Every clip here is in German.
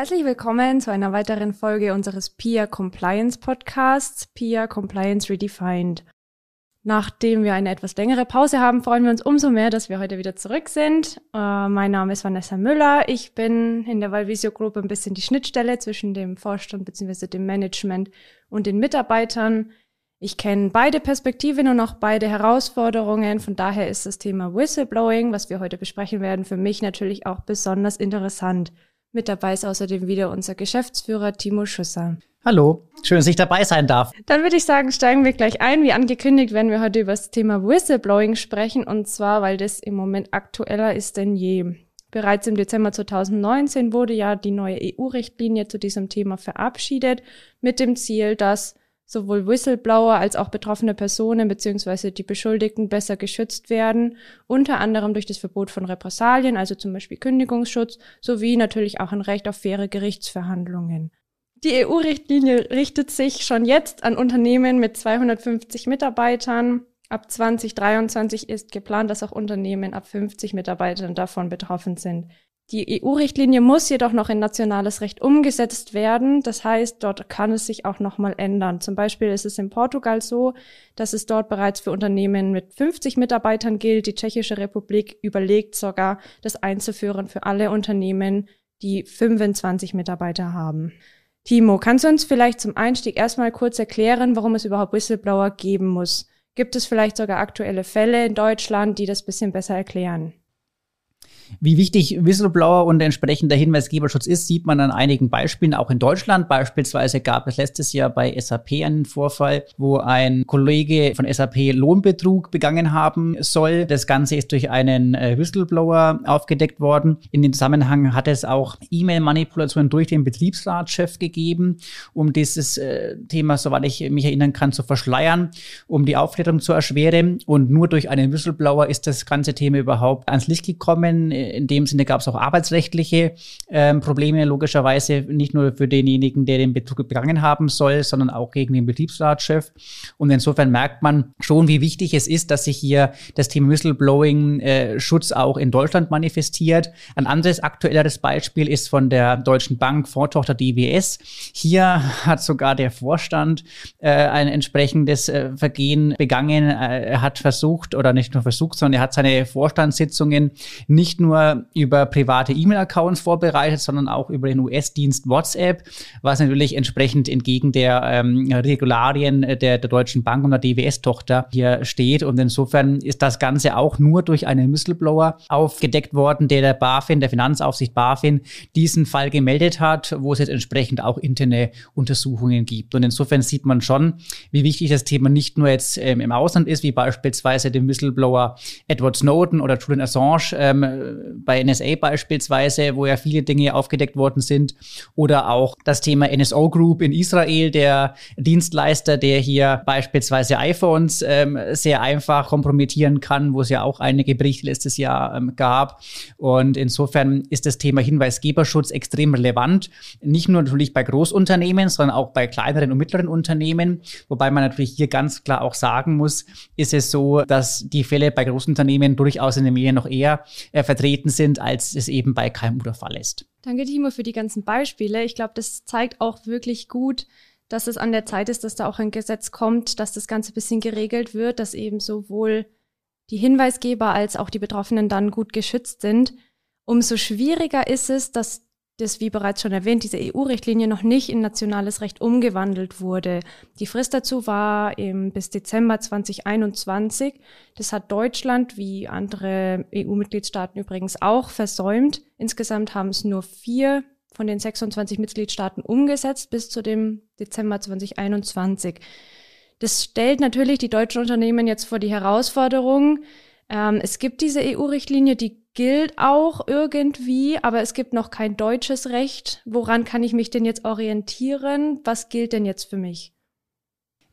Herzlich willkommen zu einer weiteren Folge unseres PIA Compliance Podcasts, PIA Compliance Redefined. Nachdem wir eine etwas längere Pause haben, freuen wir uns umso mehr, dass wir heute wieder zurück sind. Äh, mein Name ist Vanessa Müller. Ich bin in der Valvisio Group ein bisschen die Schnittstelle zwischen dem Vorstand bzw. dem Management und den Mitarbeitern. Ich kenne beide Perspektiven und auch beide Herausforderungen. Von daher ist das Thema Whistleblowing, was wir heute besprechen werden, für mich natürlich auch besonders interessant. Mit dabei ist außerdem wieder unser Geschäftsführer Timo Schusser. Hallo, schön, dass ich dabei sein darf. Dann würde ich sagen, steigen wir gleich ein. Wie angekündigt werden wir heute über das Thema Whistleblowing sprechen und zwar, weil das im Moment aktueller ist denn je. Bereits im Dezember 2019 wurde ja die neue EU-Richtlinie zu diesem Thema verabschiedet mit dem Ziel, dass sowohl Whistleblower als auch betroffene Personen bzw. die Beschuldigten besser geschützt werden, unter anderem durch das Verbot von Repressalien, also zum Beispiel Kündigungsschutz, sowie natürlich auch ein Recht auf faire Gerichtsverhandlungen. Die EU-Richtlinie richtet sich schon jetzt an Unternehmen mit 250 Mitarbeitern. Ab 2023 ist geplant, dass auch Unternehmen ab 50 Mitarbeitern davon betroffen sind. Die EU-Richtlinie muss jedoch noch in nationales Recht umgesetzt werden. Das heißt, dort kann es sich auch nochmal ändern. Zum Beispiel ist es in Portugal so, dass es dort bereits für Unternehmen mit 50 Mitarbeitern gilt. Die Tschechische Republik überlegt sogar, das einzuführen für alle Unternehmen, die 25 Mitarbeiter haben. Timo, kannst du uns vielleicht zum Einstieg erstmal kurz erklären, warum es überhaupt Whistleblower geben muss? Gibt es vielleicht sogar aktuelle Fälle in Deutschland, die das bisschen besser erklären? Wie wichtig Whistleblower und entsprechender Hinweisgeberschutz ist, sieht man an einigen Beispielen, auch in Deutschland. Beispielsweise gab es letztes Jahr bei SAP einen Vorfall, wo ein Kollege von SAP Lohnbetrug begangen haben soll. Das Ganze ist durch einen äh, Whistleblower aufgedeckt worden. In dem Zusammenhang hat es auch E-Mail-Manipulationen durch den Betriebsratschef gegeben, um dieses äh, Thema, soweit ich mich erinnern kann, zu verschleiern, um die Aufklärung zu erschweren. Und nur durch einen Whistleblower ist das ganze Thema überhaupt ans Licht gekommen in dem Sinne gab es auch arbeitsrechtliche ähm, Probleme, logischerweise nicht nur für denjenigen, der den Betrug begangen haben soll, sondern auch gegen den Betriebsratschef. Und insofern merkt man schon, wie wichtig es ist, dass sich hier das Thema Whistleblowing-Schutz äh, auch in Deutschland manifestiert. Ein anderes aktuelleres Beispiel ist von der Deutschen Bank Vortochter DWS. Hier hat sogar der Vorstand äh, ein entsprechendes äh, Vergehen begangen. Äh, er hat versucht, oder nicht nur versucht, sondern er hat seine Vorstandssitzungen nicht nur nur über private E-Mail-Accounts vorbereitet, sondern auch über den US-Dienst WhatsApp, was natürlich entsprechend entgegen der ähm, Regularien der, der Deutschen Bank und der DWS-Tochter hier steht. Und insofern ist das Ganze auch nur durch einen Whistleblower aufgedeckt worden, der der BaFin, der Finanzaufsicht BaFin, diesen Fall gemeldet hat, wo es jetzt entsprechend auch interne Untersuchungen gibt. Und insofern sieht man schon, wie wichtig das Thema nicht nur jetzt ähm, im Ausland ist, wie beispielsweise dem Whistleblower Edward Snowden oder Julian Assange ähm, bei NSA beispielsweise, wo ja viele Dinge aufgedeckt worden sind. Oder auch das Thema NSO Group in Israel, der Dienstleister, der hier beispielsweise iPhones ähm, sehr einfach kompromittieren kann, wo es ja auch einige Berichte letztes Jahr ähm, gab. Und insofern ist das Thema Hinweisgeberschutz extrem relevant. Nicht nur natürlich bei Großunternehmen, sondern auch bei kleineren und mittleren Unternehmen. Wobei man natürlich hier ganz klar auch sagen muss, ist es so, dass die Fälle bei Großunternehmen durchaus in den Medien noch eher äh, vertreten sind, als es eben bei KMU der Fall ist. Danke, Timo, für die ganzen Beispiele. Ich glaube, das zeigt auch wirklich gut, dass es an der Zeit ist, dass da auch ein Gesetz kommt, dass das Ganze ein bisschen geregelt wird, dass eben sowohl die Hinweisgeber als auch die Betroffenen dann gut geschützt sind. Umso schwieriger ist es, dass das, wie bereits schon erwähnt, diese EU-Richtlinie noch nicht in nationales Recht umgewandelt wurde. Die Frist dazu war im, bis Dezember 2021. Das hat Deutschland, wie andere EU-Mitgliedstaaten übrigens auch, versäumt. Insgesamt haben es nur vier von den 26 Mitgliedstaaten umgesetzt bis zu dem Dezember 2021. Das stellt natürlich die deutschen Unternehmen jetzt vor die Herausforderung. Ähm, es gibt diese EU-Richtlinie, die gilt auch irgendwie, aber es gibt noch kein deutsches Recht. Woran kann ich mich denn jetzt orientieren? Was gilt denn jetzt für mich?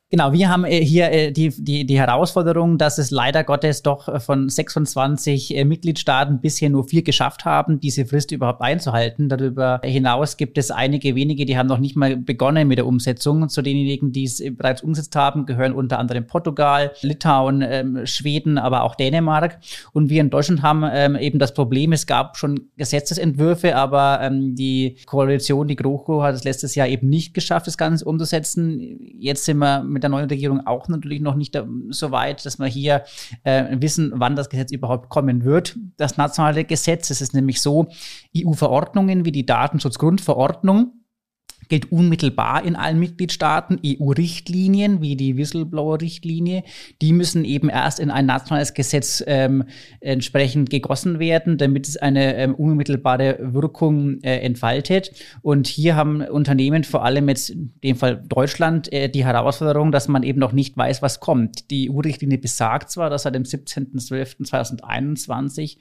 Genau, wir haben äh, hier äh, die, die, die Herausforderung, dass es leider Gottes doch äh, von 26 äh, Mitgliedstaaten bisher nur vier geschafft haben, diese Frist überhaupt einzuhalten. Darüber hinaus gibt es einige wenige, die haben noch nicht mal begonnen mit der Umsetzung. Zu denjenigen, die es bereits umgesetzt haben, gehören unter anderem Portugal, Litauen, ähm, Schweden, aber auch Dänemark. Und wir in Deutschland haben ähm, eben das Problem, es gab schon Gesetzesentwürfe, aber ähm, die Koalition, die GroKo, hat es letztes Jahr eben nicht geschafft, das Ganze umzusetzen. Jetzt sind wir mit der neuen Regierung auch natürlich noch nicht so weit, dass wir hier äh, wissen, wann das Gesetz überhaupt kommen wird. Das nationale Gesetz, es ist nämlich so, EU-Verordnungen wie die Datenschutzgrundverordnung gilt unmittelbar in allen Mitgliedstaaten. EU-Richtlinien wie die Whistleblower-Richtlinie, die müssen eben erst in ein nationales Gesetz ähm, entsprechend gegossen werden, damit es eine ähm, unmittelbare Wirkung äh, entfaltet. Und hier haben Unternehmen, vor allem jetzt in dem Fall Deutschland, äh, die Herausforderung, dass man eben noch nicht weiß, was kommt. Die EU-Richtlinie besagt zwar, dass seit dem 17.12.2021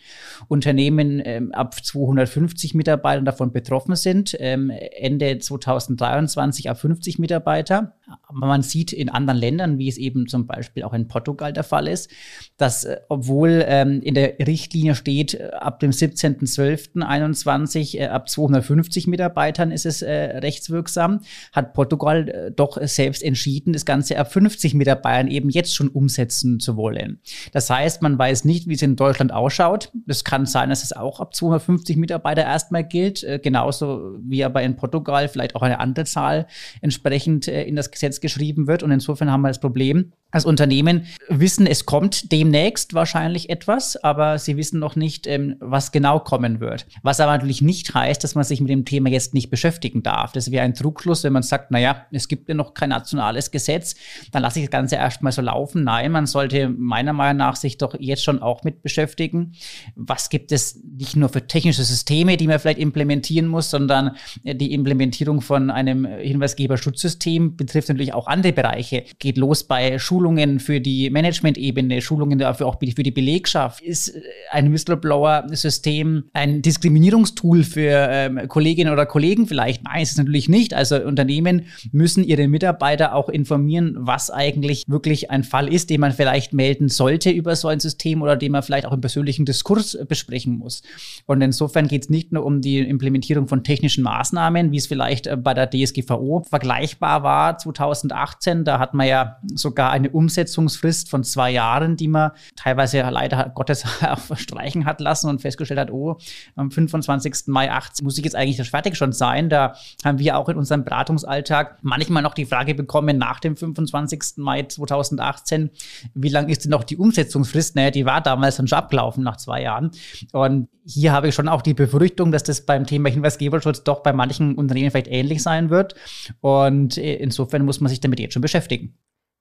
Unternehmen ähm, ab 250 Mitarbeitern davon betroffen sind. Ähm, Ende 2020 2023 auf 50 Mitarbeiter. Aber man sieht in anderen Ländern, wie es eben zum Beispiel auch in Portugal der Fall ist, dass äh, obwohl ähm, in der Richtlinie steht, äh, ab dem 17.12.21 äh, ab 250 Mitarbeitern ist es äh, rechtswirksam, hat Portugal äh, doch selbst entschieden, das Ganze ab 50 Mitarbeitern eben jetzt schon umsetzen zu wollen. Das heißt, man weiß nicht, wie es in Deutschland ausschaut. Es kann sein, dass es auch ab 250 Mitarbeiter erstmal gilt, äh, genauso wie aber in Portugal vielleicht auch eine andere Zahl entsprechend in das Gesetz geschrieben wird. Und insofern haben wir das Problem, als Unternehmen wissen, es kommt demnächst wahrscheinlich etwas, aber sie wissen noch nicht, ähm, was genau kommen wird. Was aber natürlich nicht heißt, dass man sich mit dem Thema jetzt nicht beschäftigen darf. Das wäre ein Trugschluss, wenn man sagt, naja, es gibt ja noch kein nationales Gesetz, dann lasse ich das Ganze erstmal so laufen. Nein, man sollte meiner Meinung nach sich doch jetzt schon auch mit beschäftigen. Was gibt es nicht nur für technische Systeme, die man vielleicht implementieren muss, sondern die Implementierung von einem Hinweisgeberschutzsystem betrifft natürlich auch andere Bereiche. Geht los bei Schulungen Schulungen für die Management-Ebene, Schulungen dafür auch für die Belegschaft. Ist äh, ein Whistleblower-System ein Diskriminierungstool für ähm, Kolleginnen oder Kollegen vielleicht? Nein, ist es natürlich nicht. Also Unternehmen müssen ihre Mitarbeiter auch informieren, was eigentlich wirklich ein Fall ist, den man vielleicht melden sollte über so ein System oder den man vielleicht auch im persönlichen Diskurs äh, besprechen muss. Und insofern geht es nicht nur um die Implementierung von technischen Maßnahmen, wie es vielleicht äh, bei der DSGVO vergleichbar war 2018. Da hat man ja sogar eine Umsetzungsfrist von zwei Jahren, die man teilweise leider Gottes verstreichen hat lassen und festgestellt hat, oh, am 25. Mai 18 muss ich jetzt eigentlich das fertig schon sein. Da haben wir auch in unserem Beratungsalltag manchmal noch die Frage bekommen nach dem 25. Mai 2018, wie lang ist denn noch die Umsetzungsfrist? Naja, die war damals dann schon abgelaufen nach zwei Jahren. Und hier habe ich schon auch die Befürchtung, dass das beim Thema Hinweisgeberschutz doch bei manchen Unternehmen vielleicht ähnlich sein wird. Und äh, insofern muss man sich damit jetzt schon beschäftigen.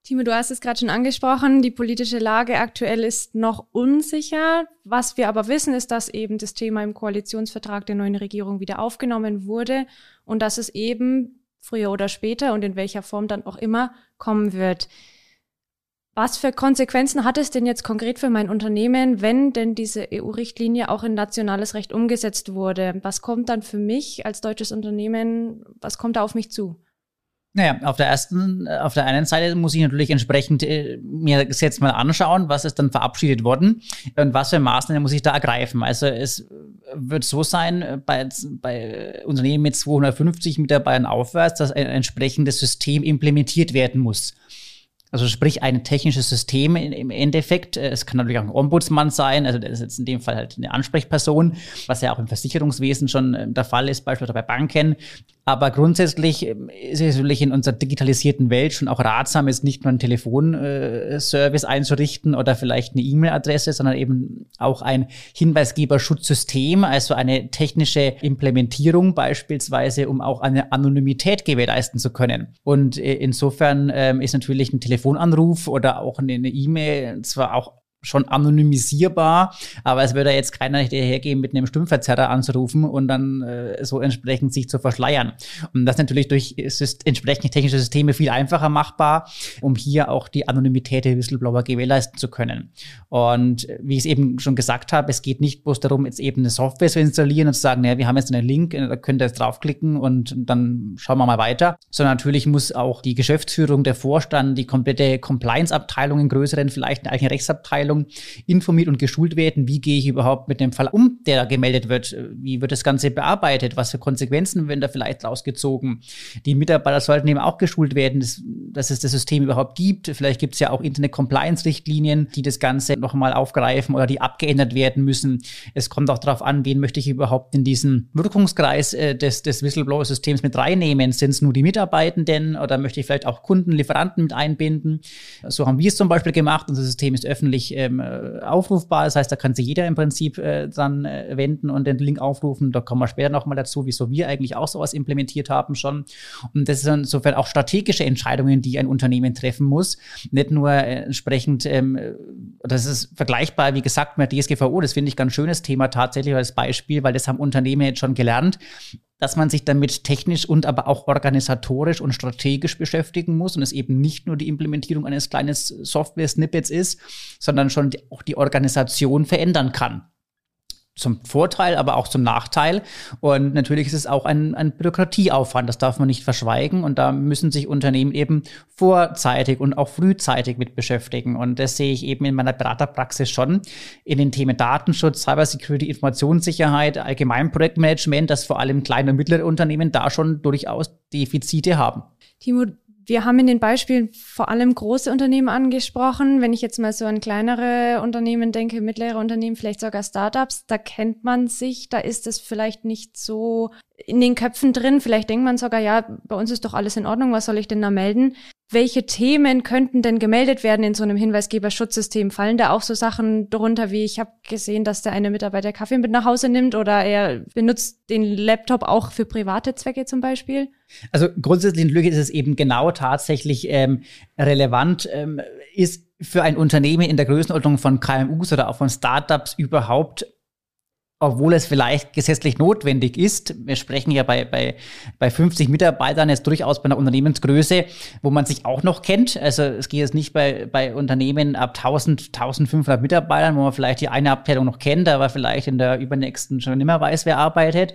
Timo, du hast es gerade schon angesprochen, die politische Lage aktuell ist noch unsicher. Was wir aber wissen, ist, dass eben das Thema im Koalitionsvertrag der neuen Regierung wieder aufgenommen wurde und dass es eben früher oder später und in welcher Form dann auch immer kommen wird. Was für Konsequenzen hat es denn jetzt konkret für mein Unternehmen, wenn denn diese EU-Richtlinie auch in nationales Recht umgesetzt wurde? Was kommt dann für mich als deutsches Unternehmen, was kommt da auf mich zu? Naja, auf der ersten, auf der einen Seite muss ich natürlich entsprechend äh, mir das jetzt mal anschauen, was ist dann verabschiedet worden und was für Maßnahmen muss ich da ergreifen. Also es wird so sein, äh, bei, bei Unternehmen mit 250 Mitarbeitern aufwärts, dass ein entsprechendes System implementiert werden muss. Also sprich ein technisches System im Endeffekt. Äh, es kann natürlich auch ein Ombudsmann sein, also das ist jetzt in dem Fall halt eine Ansprechperson, was ja auch im Versicherungswesen schon äh, der Fall ist, beispielsweise bei Banken. Aber grundsätzlich ähm, ist es natürlich in unserer digitalisierten Welt schon auch ratsam, jetzt nicht nur einen Telefonservice äh, einzurichten oder vielleicht eine E-Mail-Adresse, sondern eben auch ein Hinweisgeberschutzsystem, also eine technische Implementierung beispielsweise, um auch eine Anonymität gewährleisten zu können. Und insofern ähm, ist natürlich ein Telefon Telefonanruf oder auch eine E-Mail zwar auch schon anonymisierbar, aber es würde jetzt keiner hergehen, mit einem Stimmverzerrer anzurufen und dann äh, so entsprechend sich zu verschleiern. Und das natürlich durch entsprechende technische Systeme viel einfacher machbar, um hier auch die Anonymität der Whistleblower gewährleisten zu können. Und wie ich es eben schon gesagt habe, es geht nicht bloß darum, jetzt eben eine Software zu installieren und zu sagen, naja, wir haben jetzt einen Link, äh, da könnt ihr jetzt draufklicken und dann schauen wir mal weiter, sondern natürlich muss auch die Geschäftsführung, der Vorstand, die komplette Compliance-Abteilung in größeren, vielleicht eine eigene Rechtsabteilung informiert und geschult werden, wie gehe ich überhaupt mit dem Fall um, der da gemeldet wird, wie wird das Ganze bearbeitet, was für Konsequenzen werden da vielleicht rausgezogen. Die Mitarbeiter sollten eben auch geschult werden, dass, dass es das System überhaupt gibt. Vielleicht gibt es ja auch Internet-Compliance-Richtlinien, die das Ganze nochmal aufgreifen oder die abgeändert werden müssen. Es kommt auch darauf an, wen möchte ich überhaupt in diesen Wirkungskreis äh, des, des Whistleblower-Systems mit reinnehmen. Sind es nur die Mitarbeitenden oder möchte ich vielleicht auch Kunden, Lieferanten mit einbinden? So haben wir es zum Beispiel gemacht. Unser System ist öffentlich ähm, äh, aufrufbar. Das heißt, da kann sich jeder im Prinzip äh, dann äh, wenden und den Link aufrufen. Da kommen wir später nochmal dazu, wieso wir eigentlich auch sowas implementiert haben schon. Und das sind insofern auch strategische Entscheidungen, die ein Unternehmen treffen muss. Nicht nur äh, entsprechend, ähm, das ist vergleichbar, wie gesagt, mit DSGVO. Das finde ich ganz schönes Thema tatsächlich als Beispiel, weil das haben Unternehmen jetzt schon gelernt dass man sich damit technisch und aber auch organisatorisch und strategisch beschäftigen muss und es eben nicht nur die Implementierung eines kleinen Software-Snippets ist, sondern schon die, auch die Organisation verändern kann zum Vorteil, aber auch zum Nachteil. Und natürlich ist es auch ein, ein Bürokratieaufwand, das darf man nicht verschweigen. Und da müssen sich Unternehmen eben vorzeitig und auch frühzeitig mit beschäftigen. Und das sehe ich eben in meiner Beraterpraxis schon in den Themen Datenschutz, Cybersecurity, Informationssicherheit, allgemein Projektmanagement, dass vor allem kleine und mittlere Unternehmen da schon durchaus Defizite haben. Timo, wir haben in den Beispielen vor allem große Unternehmen angesprochen. Wenn ich jetzt mal so an kleinere Unternehmen denke, mittlere Unternehmen, vielleicht sogar Startups, da kennt man sich, da ist es vielleicht nicht so in den Köpfen drin. Vielleicht denkt man sogar, ja, bei uns ist doch alles in Ordnung, was soll ich denn da melden? Welche Themen könnten denn gemeldet werden in so einem Hinweisgeberschutzsystem? Fallen da auch so Sachen drunter, wie ich habe gesehen, dass der eine Mitarbeiter Kaffee mit nach Hause nimmt oder er benutzt den Laptop auch für private Zwecke zum Beispiel? Also grundsätzlich natürlich ist es eben genau tatsächlich ähm, relevant, ähm, ist für ein Unternehmen in der Größenordnung von KMUs oder auch von Startups überhaupt obwohl es vielleicht gesetzlich notwendig ist. Wir sprechen ja bei, bei, bei 50 Mitarbeitern jetzt durchaus bei einer Unternehmensgröße, wo man sich auch noch kennt. Also es geht jetzt nicht bei, bei Unternehmen ab 1000, 1500 Mitarbeitern, wo man vielleicht die eine Abteilung noch kennt, aber vielleicht in der übernächsten schon immer weiß, wer arbeitet.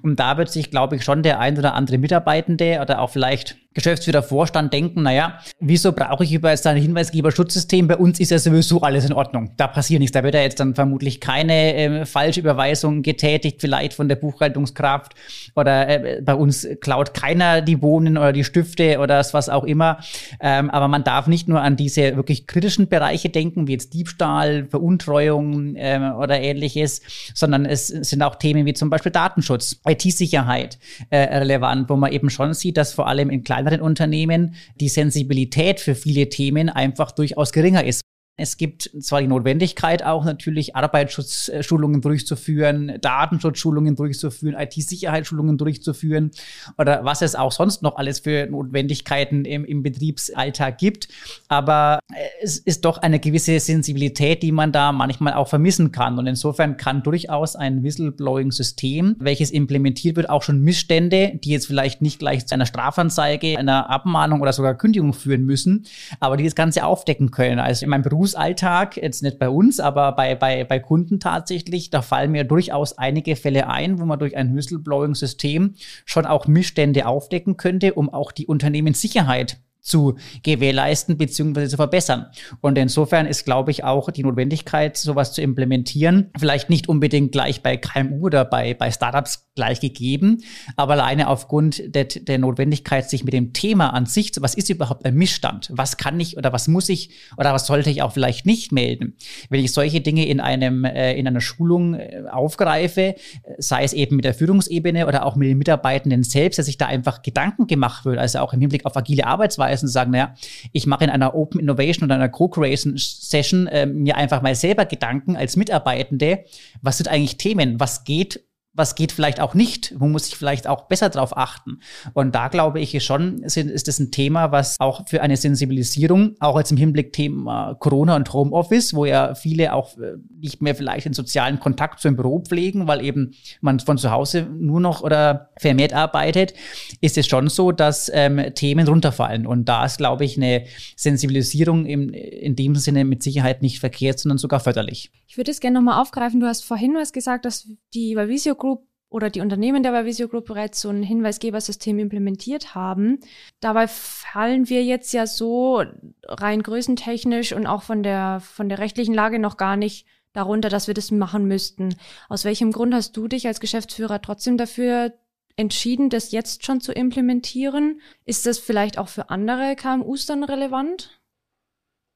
Und da wird sich, glaube ich, schon der ein oder andere Mitarbeitende oder auch vielleicht Geschäftsführer, Vorstand denken, naja, wieso brauche ich über jetzt ein Hinweisgeberschutzsystem? Bei uns ist ja sowieso alles in Ordnung. Da passiert nichts. Da wird ja jetzt dann vermutlich keine äh, falsche Überweisung getätigt, vielleicht von der Buchhaltungskraft. Oder äh, bei uns klaut keiner die Bohnen oder die Stifte oder was auch immer. Ähm, aber man darf nicht nur an diese wirklich kritischen Bereiche denken, wie jetzt Diebstahl, Veruntreuung äh, oder ähnliches, sondern es sind auch Themen wie zum Beispiel Datenschutz, IT-Sicherheit äh, relevant, wo man eben schon sieht, dass vor allem in kleineren Unternehmen die Sensibilität für viele Themen einfach durchaus geringer ist. Es gibt zwar die Notwendigkeit auch natürlich Arbeitsschutzschulungen durchzuführen, Datenschutzschulungen durchzuführen, IT-Sicherheitsschulungen durchzuführen oder was es auch sonst noch alles für Notwendigkeiten im, im Betriebsalltag gibt. Aber es ist doch eine gewisse Sensibilität, die man da manchmal auch vermissen kann. Und insofern kann durchaus ein Whistleblowing-System, welches implementiert wird, auch schon Missstände, die jetzt vielleicht nicht gleich zu einer Strafanzeige, einer Abmahnung oder sogar Kündigung führen müssen, aber die das Ganze aufdecken können. Also in meinem Beruf Berufsalltag, jetzt nicht bei uns, aber bei, bei, bei Kunden tatsächlich, da fallen mir durchaus einige Fälle ein, wo man durch ein Whistleblowing-System schon auch Missstände aufdecken könnte, um auch die Unternehmenssicherheit zu gewährleisten bzw. zu verbessern. Und insofern ist, glaube ich, auch die Notwendigkeit, sowas zu implementieren, vielleicht nicht unbedingt gleich bei KMU oder bei, bei Startups gleich gegeben, aber alleine aufgrund der, der Notwendigkeit, sich mit dem Thema an sich, was ist überhaupt ein Missstand? Was kann ich oder was muss ich oder was sollte ich auch vielleicht nicht melden? Wenn ich solche Dinge in einem, äh, in einer Schulung äh, aufgreife, sei es eben mit der Führungsebene oder auch mit den Mitarbeitenden selbst, dass sich da einfach Gedanken gemacht wird, also auch im Hinblick auf agile Arbeitsweise, hinweisen und sagen, naja, ich mache in einer Open Innovation oder einer Co-Creation Session äh, mir einfach mal selber Gedanken als Mitarbeitende, was sind eigentlich Themen, was geht was geht vielleicht auch nicht, wo muss ich vielleicht auch besser drauf achten. Und da glaube ich schon, ist das ein Thema, was auch für eine Sensibilisierung, auch jetzt im Hinblick Thema Corona und Homeoffice, wo ja viele auch äh, nicht mehr vielleicht den sozialen Kontakt zum Büro pflegen, weil eben man von zu Hause nur noch oder vermehrt arbeitet, ist es schon so, dass ähm, Themen runterfallen. Und da ist, glaube ich, eine Sensibilisierung im, in dem Sinne mit Sicherheit nicht verkehrt, sondern sogar förderlich. Ich würde es gerne nochmal aufgreifen. Du hast vorhin was gesagt, dass die Valvisio Group oder die Unternehmen der Valvisio Group bereits so ein Hinweisgebersystem implementiert haben. Dabei fallen wir jetzt ja so rein größentechnisch und auch von der, von der rechtlichen Lage noch gar nicht darunter, dass wir das machen müssten. Aus welchem Grund hast du dich als Geschäftsführer trotzdem dafür entschieden, das jetzt schon zu implementieren? Ist das vielleicht auch für andere KMUs dann relevant?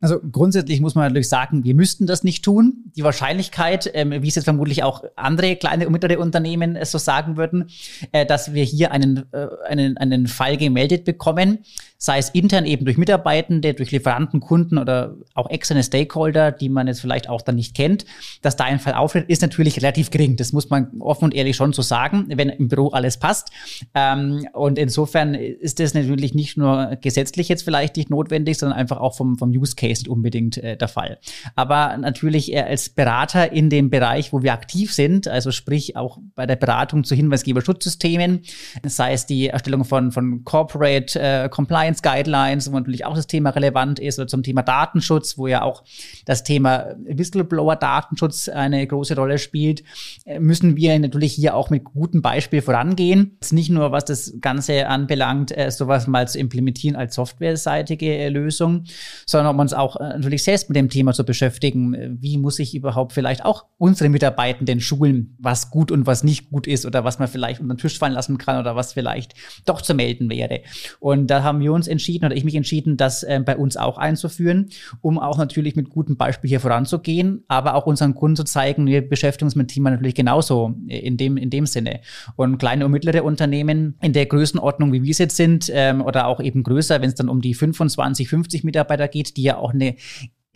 Also grundsätzlich muss man natürlich sagen, wir müssten das nicht tun. Die Wahrscheinlichkeit, ähm, wie es jetzt vermutlich auch andere kleine und mittlere Unternehmen äh, so sagen würden, äh, dass wir hier einen, äh, einen, einen Fall gemeldet bekommen, sei es intern eben durch Mitarbeitende, durch Lieferanten, Kunden oder auch externe Stakeholder, die man jetzt vielleicht auch dann nicht kennt, dass da ein Fall auftritt, ist natürlich relativ gering. Das muss man offen und ehrlich schon so sagen, wenn im Büro alles passt. Ähm, und insofern ist das natürlich nicht nur gesetzlich jetzt vielleicht nicht notwendig, sondern einfach auch vom, vom Use Case nicht unbedingt äh, der Fall. Aber natürlich äh, als Berater in dem Bereich, wo wir aktiv sind, also sprich auch bei der Beratung zu Hinweisgeberschutzsystemen, sei es die Erstellung von, von Corporate äh, Compliance Guidelines, wo natürlich auch das Thema relevant ist, oder zum Thema Datenschutz, wo ja auch das Thema Whistleblower-Datenschutz eine große Rolle spielt, äh, müssen wir natürlich hier auch mit gutem Beispiel vorangehen. Jetzt nicht nur, was das Ganze anbelangt, äh, sowas mal zu implementieren als softwareseitige äh, Lösung, sondern um uns auch natürlich selbst mit dem Thema zu beschäftigen. Wie muss ich überhaupt vielleicht auch unsere Mitarbeitenden schulen, was gut und was nicht gut ist oder was man vielleicht unter den Tisch fallen lassen kann oder was vielleicht doch zu melden wäre. Und da haben wir uns entschieden oder ich mich entschieden, das äh, bei uns auch einzuführen, um auch natürlich mit gutem Beispiel hier voranzugehen, aber auch unseren Kunden zu zeigen, wir beschäftigen uns mit Thema natürlich genauso in dem, in dem Sinne. Und kleine und mittlere Unternehmen in der Größenordnung, wie wir es jetzt sind, ähm, oder auch eben größer, wenn es dann um die 25, 50 Mitarbeiter geht, die ja auch eine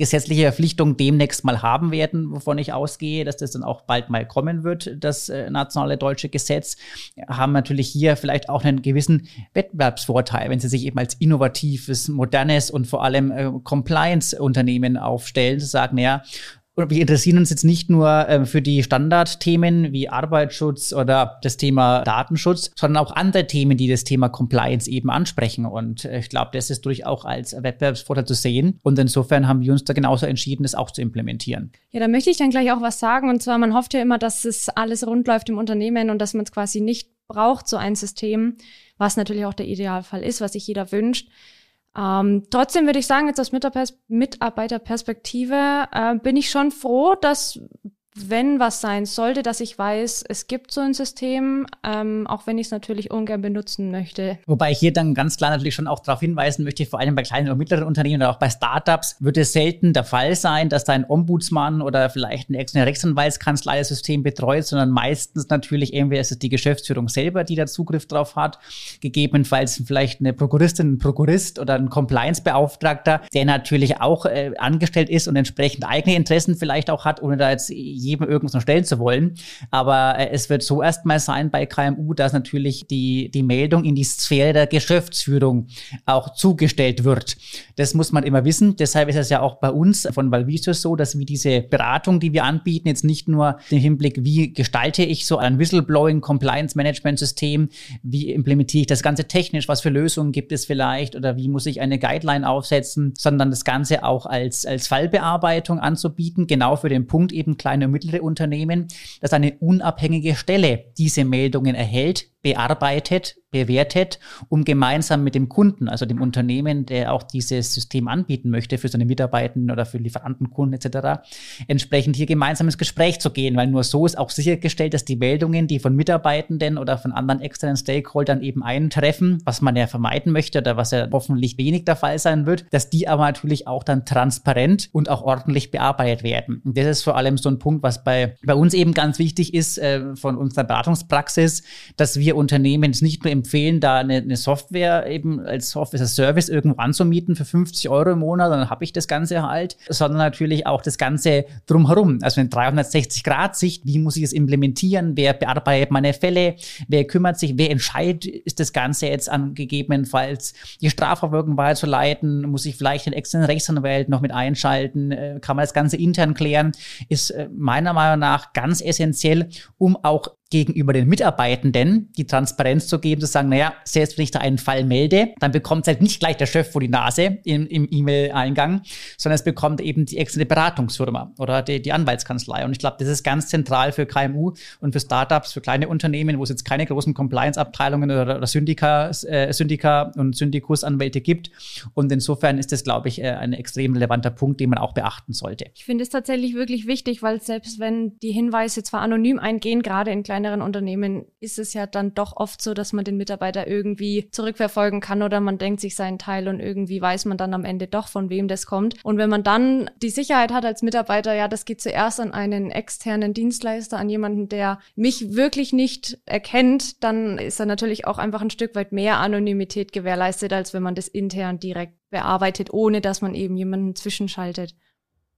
gesetzliche Verpflichtung demnächst mal haben werden, wovon ich ausgehe, dass das dann auch bald mal kommen wird, das äh, nationale deutsche Gesetz, haben natürlich hier vielleicht auch einen gewissen Wettbewerbsvorteil, wenn sie sich eben als innovatives, modernes und vor allem äh, Compliance-Unternehmen aufstellen, zu sagen, ja, wir interessieren uns jetzt nicht nur äh, für die Standardthemen wie Arbeitsschutz oder das Thema Datenschutz, sondern auch andere Themen, die das Thema Compliance eben ansprechen. Und äh, ich glaube, das ist durchaus auch als Wettbewerbsvorteil zu sehen. Und insofern haben wir uns da genauso entschieden, das auch zu implementieren. Ja, da möchte ich dann gleich auch was sagen. Und zwar, man hofft ja immer, dass es alles rund läuft im Unternehmen und dass man es quasi nicht braucht, so ein System, was natürlich auch der Idealfall ist, was sich jeder wünscht. Ähm, trotzdem würde ich sagen, jetzt aus Mitarbeiterperspektive äh, bin ich schon froh, dass wenn was sein sollte, dass ich weiß, es gibt so ein System, ähm, auch wenn ich es natürlich ungern benutzen möchte. Wobei ich hier dann ganz klar natürlich schon auch darauf hinweisen möchte, vor allem bei kleinen und mittleren Unternehmen oder auch bei Startups wird es selten der Fall sein, dass da ein Ombudsmann oder vielleicht eine externe Rechtsanwaltskanzlei das System betreut, sondern meistens natürlich entweder ist es die Geschäftsführung selber, die da Zugriff drauf hat, gegebenenfalls vielleicht eine Prokuristin, ein Prokurist oder ein Compliance-Beauftragter, der natürlich auch äh, angestellt ist und entsprechend eigene Interessen vielleicht auch hat, ohne da jetzt jedem irgendwas noch stellen zu wollen. Aber äh, es wird so erstmal sein bei KMU, dass natürlich die, die Meldung in die Sphäre der Geschäftsführung auch zugestellt wird. Das muss man immer wissen. Deshalb ist es ja auch bei uns von Valvisius so, dass wir diese Beratung, die wir anbieten, jetzt nicht nur den Hinblick, wie gestalte ich so ein Whistleblowing Compliance Management System, wie implementiere ich das Ganze technisch, was für Lösungen gibt es vielleicht oder wie muss ich eine Guideline aufsetzen, sondern das Ganze auch als, als Fallbearbeitung anzubieten, genau für den Punkt eben kleine mittlere Unternehmen, dass eine unabhängige Stelle diese Meldungen erhält, bearbeitet, bewertet, um gemeinsam mit dem Kunden, also dem Unternehmen, der auch dieses System anbieten möchte für seine Mitarbeitenden oder für Lieferanten, Kunden etc., entsprechend hier gemeinsam ins Gespräch zu gehen, weil nur so ist auch sichergestellt, dass die Meldungen, die von Mitarbeitenden oder von anderen externen Stakeholdern eben eintreffen, was man ja vermeiden möchte oder was ja hoffentlich wenig der Fall sein wird, dass die aber natürlich auch dann transparent und auch ordentlich bearbeitet werden. Und das ist vor allem so ein Punkt, was bei, bei uns eben ganz wichtig ist äh, von unserer Beratungspraxis, dass wir wir Unternehmen es nicht nur empfehlen, da eine, eine Software eben als Software as Service irgendwo anzumieten für 50 Euro im Monat, dann habe ich das Ganze halt, sondern natürlich auch das Ganze drumherum. Also eine 360-Grad-Sicht, wie muss ich es implementieren, wer bearbeitet meine Fälle, wer kümmert sich, wer entscheidet, ist das Ganze jetzt an gegebenenfalls die Strafverfolgung weiterzuleiten, muss ich vielleicht den externen Rechtsanwalt noch mit einschalten, äh, kann man das Ganze intern klären, ist äh, meiner Meinung nach ganz essentiell, um auch gegenüber den Mitarbeitenden die Transparenz zu geben, zu sagen, naja, selbst wenn ich da einen Fall melde, dann bekommt halt nicht gleich der Chef vor die Nase im, im E-Mail-Eingang, sondern es bekommt eben die externe Beratungsfirma oder die, die Anwaltskanzlei. Und ich glaube, das ist ganz zentral für KMU und für Startups, für kleine Unternehmen, wo es jetzt keine großen Compliance-Abteilungen oder, oder Syndika, äh, Syndika und Syndikusanwälte gibt. Und insofern ist das, glaube ich, äh, ein extrem relevanter Punkt, den man auch beachten sollte. Ich finde es tatsächlich wirklich wichtig, weil selbst wenn die Hinweise zwar anonym eingehen, gerade in kleinen kleineren Unternehmen ist es ja dann doch oft so, dass man den Mitarbeiter irgendwie zurückverfolgen kann oder man denkt sich seinen Teil und irgendwie weiß man dann am Ende doch, von wem das kommt. Und wenn man dann die Sicherheit hat als Mitarbeiter, ja, das geht zuerst an einen externen Dienstleister, an jemanden, der mich wirklich nicht erkennt, dann ist da natürlich auch einfach ein Stück weit mehr Anonymität gewährleistet, als wenn man das intern direkt bearbeitet, ohne dass man eben jemanden zwischenschaltet.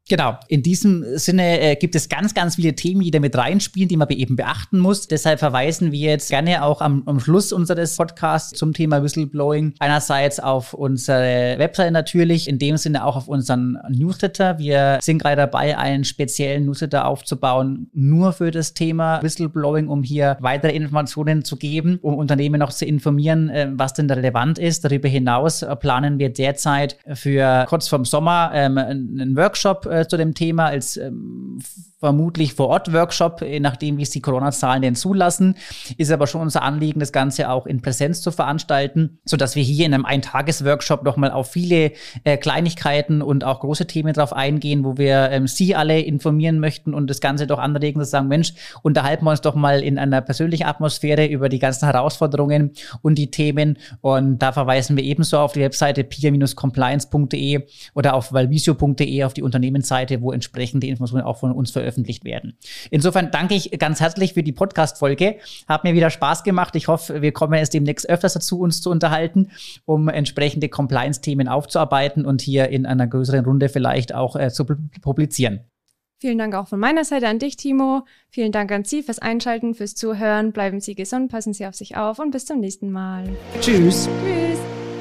Genau, in diesem Sinne äh, gibt es ganz, ganz viele Themen, die da mit reinspielen, die man eben beachten muss. Deshalb verweisen wir jetzt gerne auch am, am Schluss unseres Podcasts zum Thema Whistleblowing einerseits auf unsere Website natürlich, in dem Sinne auch auf unseren Newsletter. Wir sind gerade dabei, einen speziellen Newsletter aufzubauen, nur für das Thema Whistleblowing, um hier weitere Informationen zu geben, um Unternehmen noch zu informieren, äh, was denn relevant ist. Darüber hinaus äh, planen wir derzeit für kurz vorm Sommer ähm, einen Workshop äh, zu dem Thema als ähm, vermutlich vor Ort Workshop, je nachdem, wie es die Corona-Zahlen denn zulassen. Ist aber schon unser Anliegen, das Ganze auch in Präsenz zu veranstalten, so dass wir hier in einem Eintages-Workshop nochmal auf viele äh, Kleinigkeiten und auch große Themen drauf eingehen, wo wir ähm, Sie alle informieren möchten und das Ganze doch anregen, zu sagen, Mensch, unterhalten wir uns doch mal in einer persönlichen Atmosphäre über die ganzen Herausforderungen und die Themen. Und da verweisen wir ebenso auf die Webseite peer-compliance.de oder auf valvisio.de auf die Unternehmensseite, wo entsprechende Informationen auch von uns veröffentlicht veröffentlicht werden. Insofern danke ich ganz herzlich für die Podcast-Folge. Hat mir wieder Spaß gemacht. Ich hoffe, wir kommen es demnächst öfters dazu, uns zu unterhalten, um entsprechende Compliance-Themen aufzuarbeiten und hier in einer größeren Runde vielleicht auch äh, zu publizieren. Vielen Dank auch von meiner Seite an dich, Timo. Vielen Dank an Sie fürs Einschalten, fürs Zuhören. Bleiben Sie gesund, passen Sie auf sich auf und bis zum nächsten Mal. Tschüss. Tschüss.